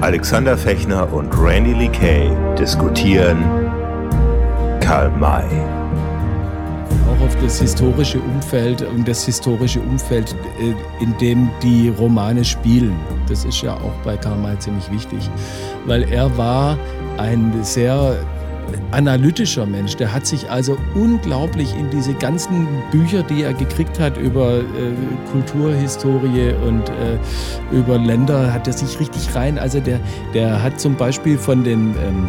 Alexander Fechner und Randy Lee Kay diskutieren Karl May. Auch auf das historische Umfeld und das historische Umfeld, äh, in dem die Romane spielen. Das ist ja auch bei Karl May ziemlich wichtig, weil er war ein sehr analytischer Mensch. Der hat sich also unglaublich in diese ganzen Bücher, die er gekriegt hat über äh, Kulturhistorie und äh, über Länder, hat er sich richtig rein. Also der, der hat zum Beispiel von den ähm,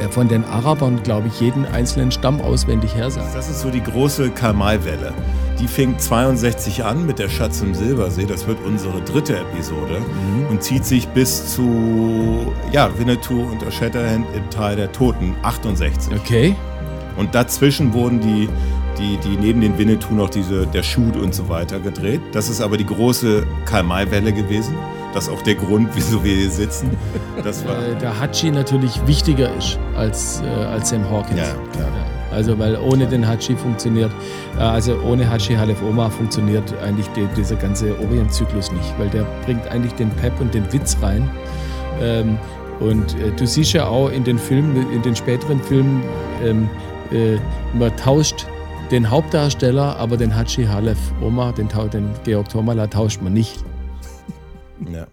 äh, von den Arabern, glaube ich, jeden einzelnen Stamm auswendig her sagt. Das ist so die große Karl-May-Welle. Die fing 62 an mit der Schatz im Silbersee. Das wird unsere dritte Episode mhm. und zieht sich bis zu ja, Winnetou und der Shatterhand im Tal der Toten 68. Okay. Und dazwischen wurden die, die, die neben den Winnetou noch diese, der Shoot und so weiter gedreht. Das ist aber die große Karl-May-Welle gewesen. Das ist auch der Grund, wieso wir hier sitzen. Das war äh, der Hachi natürlich wichtiger ist als, äh, als Sam Hawkins. Ja, klar. Ja. Also weil ohne den Hachi funktioniert, äh, also ohne Hachi Halef Oma funktioniert eigentlich die, dieser ganze Orientzyklus nicht, weil der bringt eigentlich den Pep und den Witz rein. Ähm, und äh, du siehst ja auch in den Filmen, in den späteren Filmen, ähm, äh, man tauscht den Hauptdarsteller, aber den Hachi Halef Oma, den, den Georg Tomala tauscht man nicht. Ja.